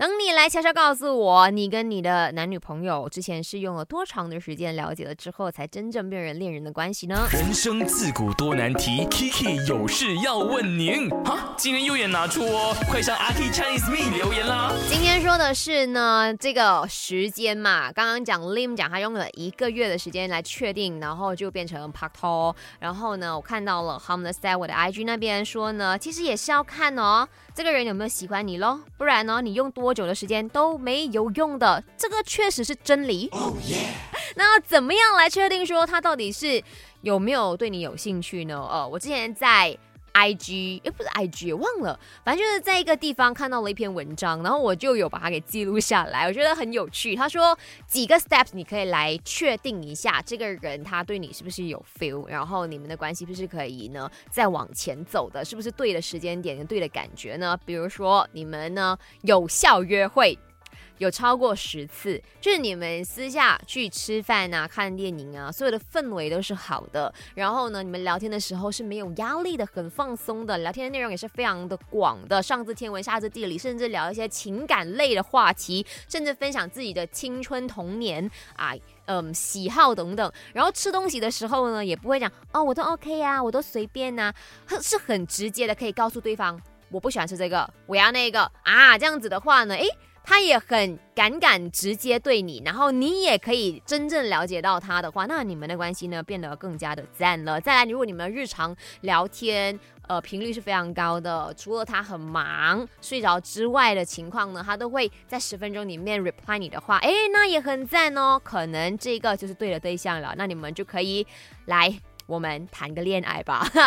等你来悄悄告诉我，你跟你的男女朋友之前是用了多长的时间了解了之后，才真正变成恋人的关系呢？人生自古多难题，Kiki 有事要问您。哈，今天又演哪出哦？快上阿 K Chinese Me 留言啦！今天说的是呢，这个时间嘛，刚刚讲 Lim 讲他用了一个月的时间来确定，然后就变成 p a r t o 然后呢，我看到了 h o m e 在我的 IG 那边说呢，其实也是要看哦，这个人有没有喜欢你咯，不然呢，你用多久的时间都没有用的，这个确实是真理。那怎么样来确定说他到底是有没有对你有兴趣呢？呃，我之前在。I G 诶，不是 I G，忘了，反正就是在一个地方看到了一篇文章，然后我就有把它给记录下来，我觉得很有趣。他说几个 steps 你可以来确定一下这个人他对你是不是有 feel，然后你们的关系是不是可以呢再往前走的，是不是对的时间点跟对的感觉呢？比如说你们呢有效约会。有超过十次，就是你们私下去吃饭啊、看电影啊，所有的氛围都是好的。然后呢，你们聊天的时候是没有压力的，很放松的，聊天的内容也是非常的广的，上至天文，下至地理，甚至聊一些情感类的话题，甚至分享自己的青春童年啊，嗯，喜好等等。然后吃东西的时候呢，也不会讲哦，我都 OK 啊，我都随便呐，是很直接的，可以告诉对方我不喜欢吃这个，我要那个啊，这样子的话呢，诶。他也很敢敢直接对你，然后你也可以真正了解到他的话，那你们的关系呢变得更加的赞了。再来，如果你们日常聊天，呃，频率是非常高的，除了他很忙睡着之外的情况呢，他都会在十分钟里面 reply 你的话，哎，那也很赞哦。可能这个就是对的对象了，那你们就可以来。我们谈个恋爱吧，